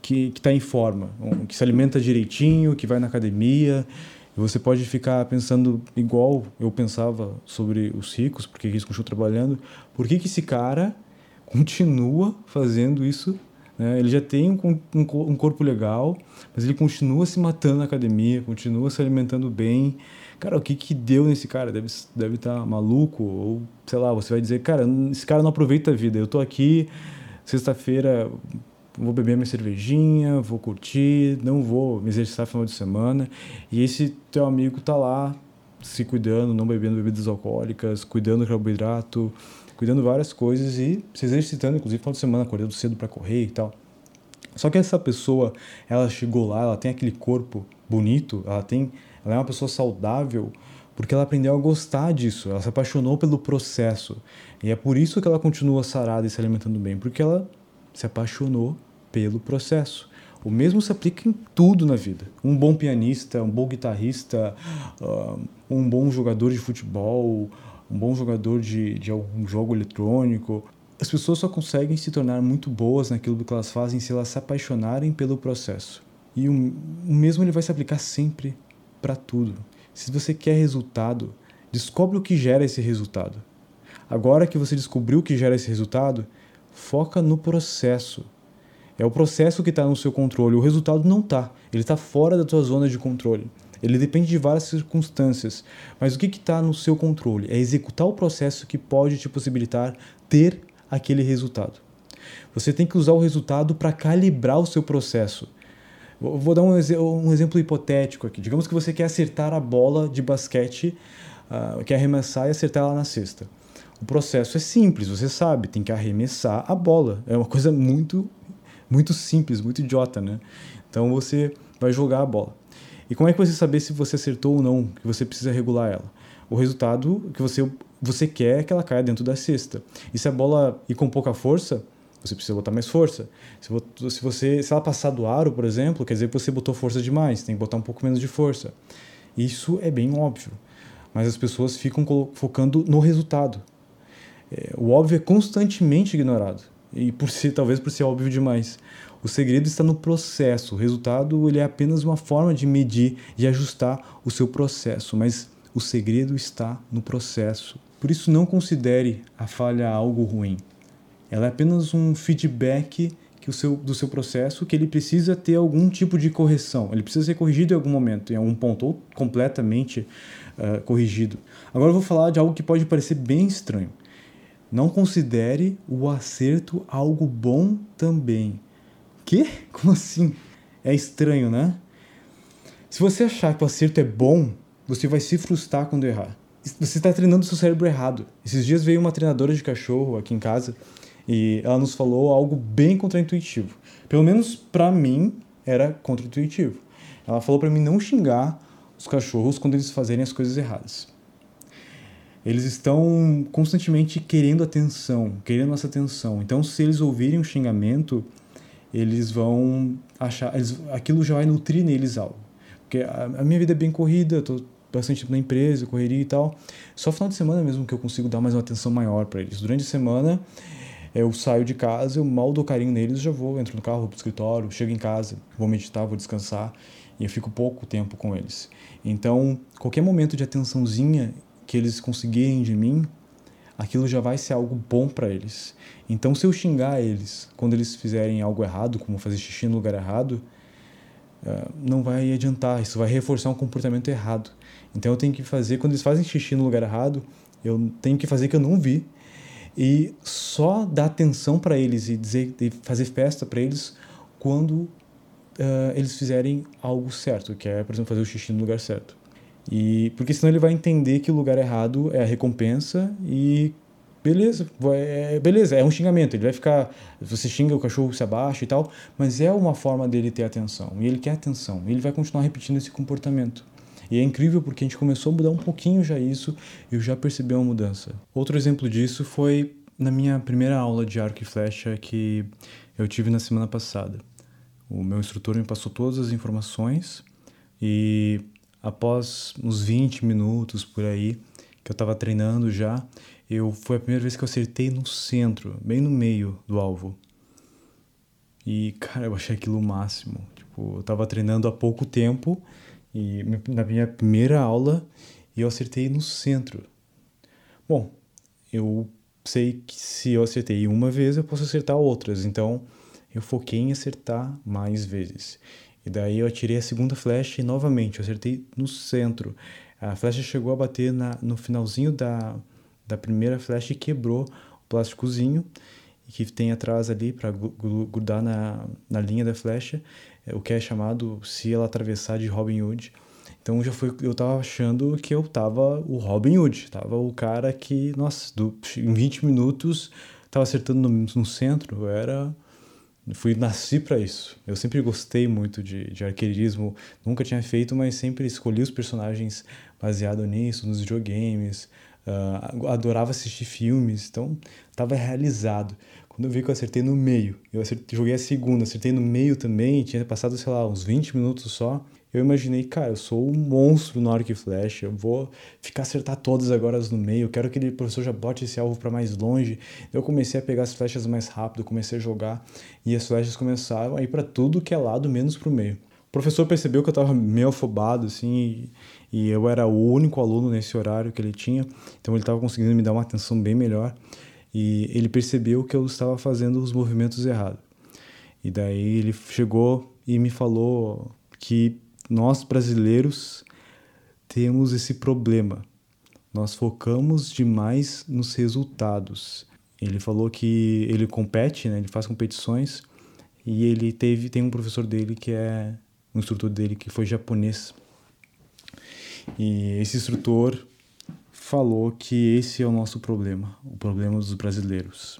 que está em forma, que se alimenta direitinho, que vai na academia. Você pode ficar pensando igual eu pensava sobre os ricos, porque eles continuam trabalhando. Por que, que esse cara continua fazendo isso Né? Ele já tem um, um, um corpo legal, mas ele continua se matando na academia, continua se alimentando bem. Cara, o que que deu nesse cara? Deve deve estar tá maluco ou sei lá. Você vai dizer, cara, esse cara não aproveita a vida. Eu tô aqui sexta-feira vou beber minha cervejinha, vou curtir, não vou me exercitar no final de semana. E esse teu amigo tá lá se cuidando, não bebendo bebidas alcoólicas, cuidando do carboidrato, cuidando várias coisas e se exercitando, inclusive final de semana, acordando cedo para correr e tal. Só que essa pessoa, ela chegou lá, ela tem aquele corpo bonito, ela tem, ela é uma pessoa saudável, porque ela aprendeu a gostar disso, ela se apaixonou pelo processo. E é por isso que ela continua sarada e se alimentando bem, porque ela se apaixonou pelo processo. O mesmo se aplica em tudo na vida. Um bom pianista, um bom guitarrista, uh, um bom jogador de futebol, um bom jogador de, de algum jogo eletrônico. As pessoas só conseguem se tornar muito boas naquilo que elas fazem se elas se apaixonarem pelo processo. E o mesmo ele vai se aplicar sempre para tudo. Se você quer resultado, descobre o que gera esse resultado. Agora que você descobriu o que gera esse resultado, foca no processo. É o processo que está no seu controle, o resultado não está. Ele está fora da tua zona de controle. Ele depende de várias circunstâncias. Mas o que está no seu controle? É executar o processo que pode te possibilitar ter aquele resultado. Você tem que usar o resultado para calibrar o seu processo. Vou dar um, um, exemplo hipotético aqui. Digamos que você quer acertar a bola de basquete, uh, quer arremessar e acertar ela na cesta. O processo é simples, você sabe, tem que arremessar a bola. É uma coisa muito muito simples, muito idiota, né? Então você vai jogar a bola. E como é que você saber se você acertou ou não, que você precisa regular ela? O resultado que você, você quer é que ela caia dentro da cesta. E se a bola ir com pouca força, você precisa botar mais força. Se, você, se ela passar do aro, por exemplo, quer dizer que você botou força demais, tem que botar um pouco menos de força. Isso é bem óbvio. Mas as pessoas ficam focando no resultado. É, o óbvio é constantemente ignorado e por ser talvez por ser óbvio demais. O segredo está no processo. O resultado ele é apenas uma forma de medir e ajustar o seu processo, mas o segredo está no processo. Por isso não considere a falha algo ruim. Ela é apenas um feedback que o seu, do seu processo que ele precisa ter algum tipo de correção. Ele precisa ser corrigido em algum momento, em algum ponto, ou completamente uh, corrigido. Agora eu vou falar de algo que pode parecer bem estranho. Não considere o acerto algo bom também. Que? Como assim? É estranho, né? Se você achar que o acerto é bom, você vai se frustrar quando errar. Você está treinando seu cérebro errado. Esses dias veio uma treinadora de cachorro aqui em casa e ela nos falou algo bem contraintuitivo. Pelo menos para mim era contraintuitivo. Ela falou para mim não xingar os cachorros quando eles fazerem as coisas erradas. Eles estão constantemente querendo atenção, querendo nossa atenção. Então, se eles ouvirem um xingamento, eles vão achar, eles, aquilo já vai nutrir neles algo. Porque a, a minha vida é bem corrida, tô bastante tempo na empresa, correria e tal. Só final de semana mesmo que eu consigo dar mais uma atenção maior para eles. Durante a semana, eu saio de casa, eu mal dou carinho neles, já vou, entro no carro, vou pro escritório, chego em casa, vou meditar, vou descansar e eu fico pouco tempo com eles. Então, qualquer momento de atençãozinha que eles conseguirem de mim, aquilo já vai ser algo bom para eles. Então, se eu xingar eles quando eles fizerem algo errado, como fazer xixi no lugar errado, eh, não vai adiantar, isso vai reforçar um comportamento errado. Então, eu tenho que fazer, quando eles fazem xixi no lugar errado, eu tenho que fazer que eu não vi e só dar atenção para eles e dizer e fazer festa para eles quando uh, eles fizerem algo certo, que é, por exemplo, fazer o xixi no lugar certo. E porque senão ele vai entender que o lugar errado é a recompensa e beleza, é, beleza, é um xingamento, ele vai ficar, você xinga o cachorro se abaixa e tal, mas é uma forma dele ter atenção, e ele quer atenção, e ele vai continuar repetindo esse comportamento. E é incrível porque a gente começou a mudar um pouquinho já isso e eu já percebi uma mudança. Outro exemplo disso foi na minha primeira aula de arco e flecha que eu tive na semana passada. O meu instrutor me passou todas as informações e após uns 20 minutos por aí, que eu estava treinando já, eu foi a primeira vez que eu acertei no centro, bem no meio do alvo. E, cara, eu achei aquilo o máximo. Tipo, eu estava treinando há pouco tempo e na minha primeira aula eu acertei no centro. Bom, eu sei que se eu acertei uma vez, eu posso acertar outras. Então, Eu foquei em acertar mais vezes. E daí eu atirei a segunda flecha e novamente eu acertei no centro. A flecha chegou a bater na, no finalzinho da, da primeira flecha e quebrou o plásticozinho que tem atrás ali para grudar na, na linha da flecha, o que é chamado se ela atravessar de Robin Hood. Então já foi, eu tava achando que eu tava o Robin Hood, tava o cara que, nossa, do, em 20 minutos tava acertando no, no centro, eu era fui nasci para isso. Eu sempre gostei muito de, de arqueirismo, nunca tinha feito, mas sempre escolhi os personagens baseado nisso, nos videogames. Uh, adorava assistir filmes, então estava realizado. Quando eu vi que eu acertei no meio, eu acertei, joguei a segunda, acertei no meio também, tinha passado, sei lá, uns 20 minutos só. Eu imaginei, cara, eu sou um monstro no arco e flecha, eu vou ficar acertar todas agora no meio, eu quero que aquele professor já bote esse alvo para mais longe. Eu comecei a pegar as flechas mais rápido, comecei a jogar e as flechas começaram a ir para tudo que é lado, menos pro meio. O professor percebeu que eu tava meio afobado, assim, e, e eu era o único aluno nesse horário que ele tinha, então ele tava conseguindo me dar uma atenção bem melhor e ele percebeu que eu estava fazendo os movimentos errados. E daí ele chegou e me falou que nós brasileiros temos esse problema. Nós focamos demais nos resultados. Ele falou que ele compete, né? ele faz competições e ele teve tem um professor dele que é um instrutor dele que foi japonês. E esse instrutor falou que esse é o nosso problema, o problema dos brasileiros.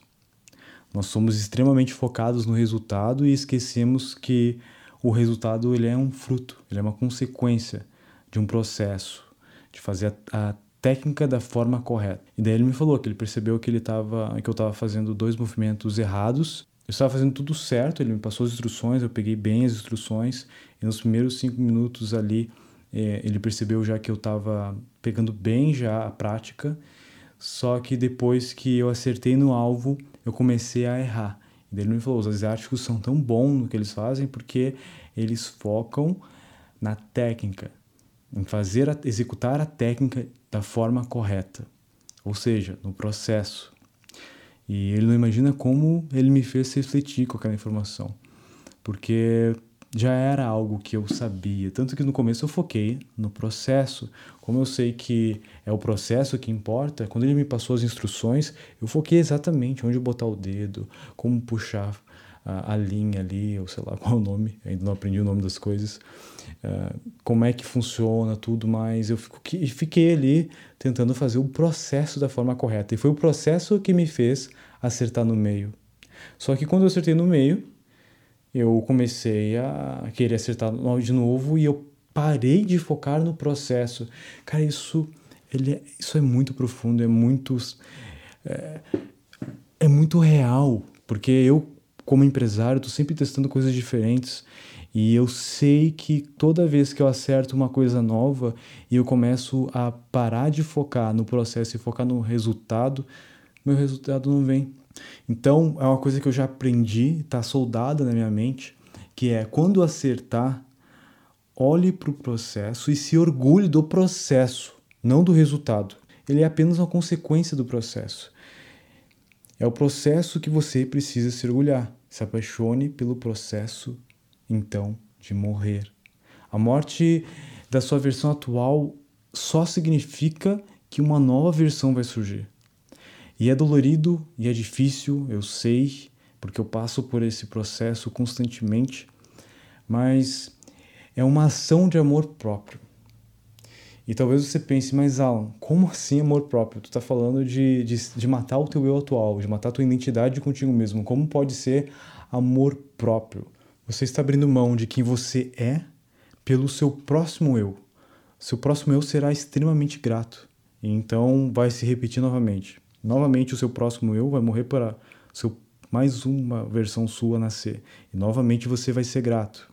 Nós somos extremamente focados no resultado e esquecemos que o resultado ele é um fruto, ele é uma consequência de um processo, de fazer a, a técnica da forma correta. E daí ele me falou que ele percebeu que ele tava, que eu estava fazendo dois movimentos errados. Eu estava fazendo tudo certo, ele me passou as instruções, eu peguei bem as instruções e nos primeiros cinco minutos ali é, ele percebeu já que eu estava pegando bem já a prática, só que depois que eu acertei no alvo, eu comecei a errar. E ele me falou, os asiáticos são tão bons no que eles fazem porque eles focam na técnica, em fazer a, executar a técnica da forma correta, ou seja, no processo. E ele não imagina como ele me fez refletir com aquela informação, porque já era algo que eu sabia. Tanto que no começo eu foquei no processo. Como eu sei que é o processo que importa, quando ele me passou as instruções, eu foquei exatamente onde botar o dedo, como puxar a, a linha ali, ou sei lá qual é o nome, ainda não aprendi o nome das coisas, uh, como é que funciona tudo, mas eu fico, fiquei ali tentando fazer o processo da forma correta. E foi o processo que me fez acertar no meio. Só que quando eu acertei no meio, eu comecei a querer acertar de novo e eu parei de focar no processo. Cara, isso, ele, é, isso é muito profundo, é muito, é, é muito real, porque eu, como empresário, estou sempre testando coisas diferentes e eu sei que toda vez que eu acerto uma coisa nova e eu começo a parar de focar no processo e focar no resultado, meu resultado não vem. Então, é uma coisa que eu já aprendi, está soldada na minha mente, que é quando acertar, olhe para o processo e se orgulhe do processo, não do resultado. Ele é apenas uma consequência do processo. É o processo que você precisa se orgulhar. Se apaixone pelo processo, então, de morrer. A morte da sua versão atual só significa que uma nova versão vai surgir. E é dolorido e é difícil, eu sei, porque eu passo por esse processo constantemente, mas é uma ação de amor próprio. E talvez você pense, mas Alan, como assim amor próprio? Tu está falando de, de, de, matar o teu eu atual, de matar a tua identidade contigo mesmo. Como pode ser amor próprio? Você está abrindo mão de quem você é pelo seu próximo eu. Seu próximo eu será extremamente grato. Então vai se repetir novamente novamente o seu próximo eu vai morrer para seu mais uma versão sua nascer. E novamente você vai ser grato.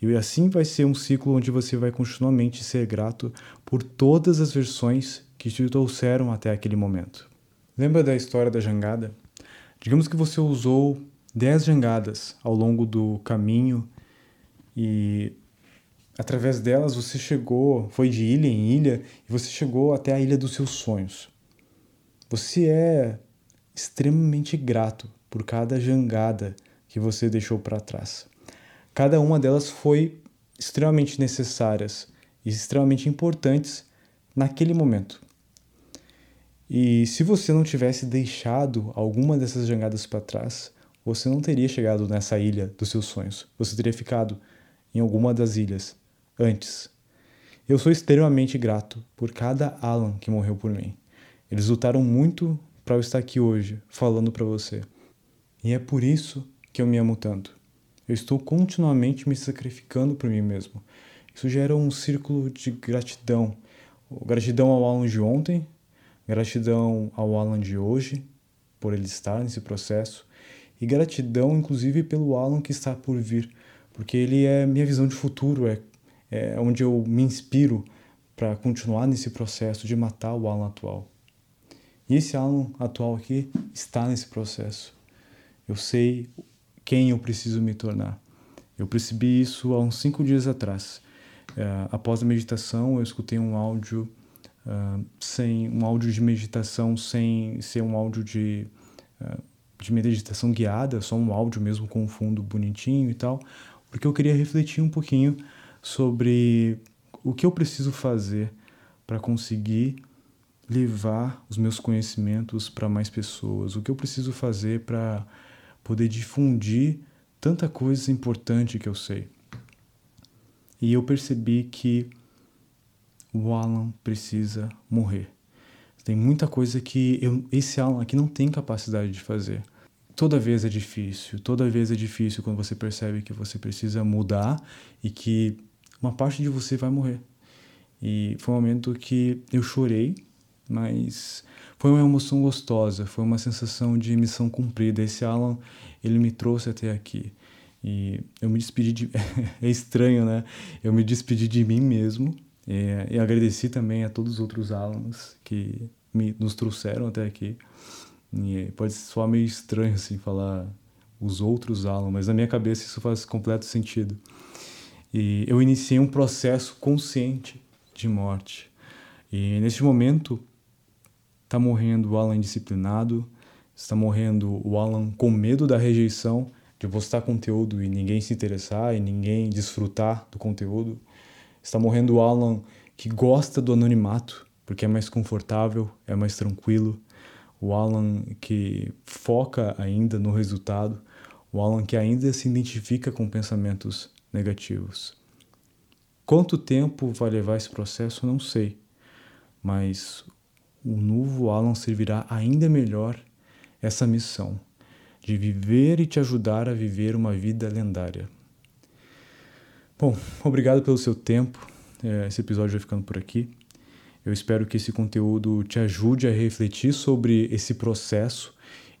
E assim vai ser um ciclo onde você vai continuamente ser grato por todas as versões que te trouxeram até aquele momento. Lembra da história da jangada? Digamos que você usou 10 jangadas ao longo do caminho e através delas você chegou, foi de ilha em ilha e você chegou até a ilha dos seus sonhos. Você é extremamente grato por cada jangada que você deixou para trás. Cada uma delas foi extremamente necessárias e extremamente importantes naquele momento. E se você não tivesse deixado alguma dessas jangadas para trás, você não teria chegado nessa ilha dos seus sonhos. Você teria ficado em alguma das ilhas antes. Eu sou extremamente grato por cada Alan que morreu por mim. Eles lutaram muito para eu estar aqui hoje falando para você. E é por isso que eu me amo tanto. Eu estou continuamente me sacrificando por mim mesmo. Isso gera um círculo de gratidão. Gratidão ao Alan de ontem, Gratidão ao Alan de hoje por ele estar nesse processo e gratidão inclusive pelo Alan que está por vir, porque ele é minha visão de futuro, é, é onde eu me inspiro para continuar nesse processo de matar o Alan atual. E esse Alan atual aqui está nesse processo. Eu sei quem eu preciso me tornar. Eu percebi isso há uns cinco dias atrás. É, após a meditação, eu escutei um áudio uh, sem um áudio de meditação, sem ser um áudio de, uh, de meditação guiada, só um áudio mesmo com um fundo bonitinho e tal, porque eu queria refletir um pouquinho sobre o que eu preciso fazer para conseguir levar os meus conhecimentos para mais pessoas, o que eu preciso fazer para poder difundir tanta coisa importante que eu sei. E eu percebi que o Alan precisa morrer. Tem muita coisa que eu, esse Alan aqui não tem capacidade de fazer. Toda vez é difícil, toda vez é difícil quando você percebe que você precisa mudar e que uma parte de você vai morrer. E foi um momento que eu chorei, mas foi uma emoção gostosa, foi uma sensação de missão cumprida. Esse Alan, ele me trouxe até aqui. E eu me despedi de. é estranho, né? Eu me despedi de mim mesmo e, e agradeci também a todos os outros alunos que me, nos trouxeram até aqui. E pode soar meio estranho assim falar os outros alunos, mas na minha cabeça isso faz completo sentido. E eu iniciei um processo consciente de morte. E neste momento está morrendo o Alan indisciplinado, está morrendo o Alan com medo da rejeição, de postar conteúdo e ninguém se interessar e ninguém desfrutar do conteúdo. Está morrendo o Alan que gosta do anonimato, porque é mais confortável, é mais tranquilo. O Alan que foca ainda no resultado. O Alan que ainda se identifica com pensamentos negativos. Quanto tempo vai levar esse processo, não sei. Mas o novo Alan servirá ainda melhor essa missão de viver e te ajudar a viver uma vida lendária. Bom, obrigado pelo seu tempo. É, esse episódio vai ficando por aqui. Eu espero que esse conteúdo te ajude a refletir sobre esse processo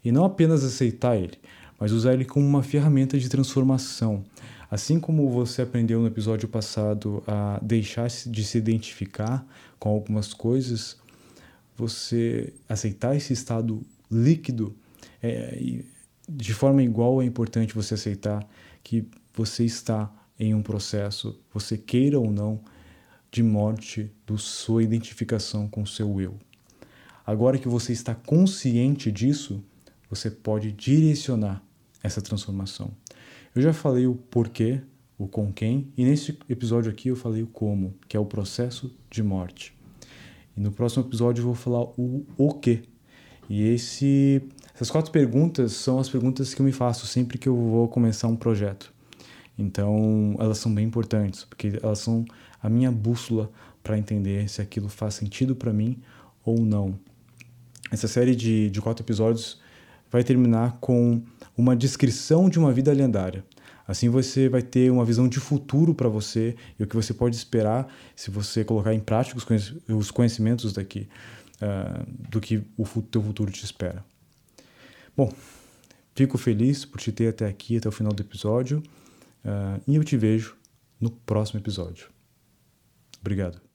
e não apenas aceitar ele, mas usar ele como uma ferramenta de transformação. Assim como você aprendeu no episódio passado a deixar de se identificar com algumas coisas, você aceitar esse estado líquido é, de forma igual é importante você aceitar que você está em um processo, você queira ou não, de morte da sua identificação com o seu eu. Agora que você está consciente disso, você pode direcionar essa transformação. Eu já falei o porquê, o com quem, e nesse episódio aqui eu falei o como, que é o processo de morte. E no próximo episódio eu vou falar o o que. E esse, essas quatro perguntas são as perguntas que eu me faço sempre que eu vou começar um projeto. Então, elas são bem importantes, porque elas são a minha bússola para entender se aquilo faz sentido para mim ou não. Essa série de, de quatro episódios vai terminar com uma descrição de uma vida lendária. Assim você vai ter uma visão de futuro para você e o que você pode esperar se você colocar em prática os conhecimentos daqui, uh, do que o teu futuro te espera. Bom, fico feliz por te ter até aqui, até o final do episódio. Uh, e eu te vejo no próximo episódio. Obrigado.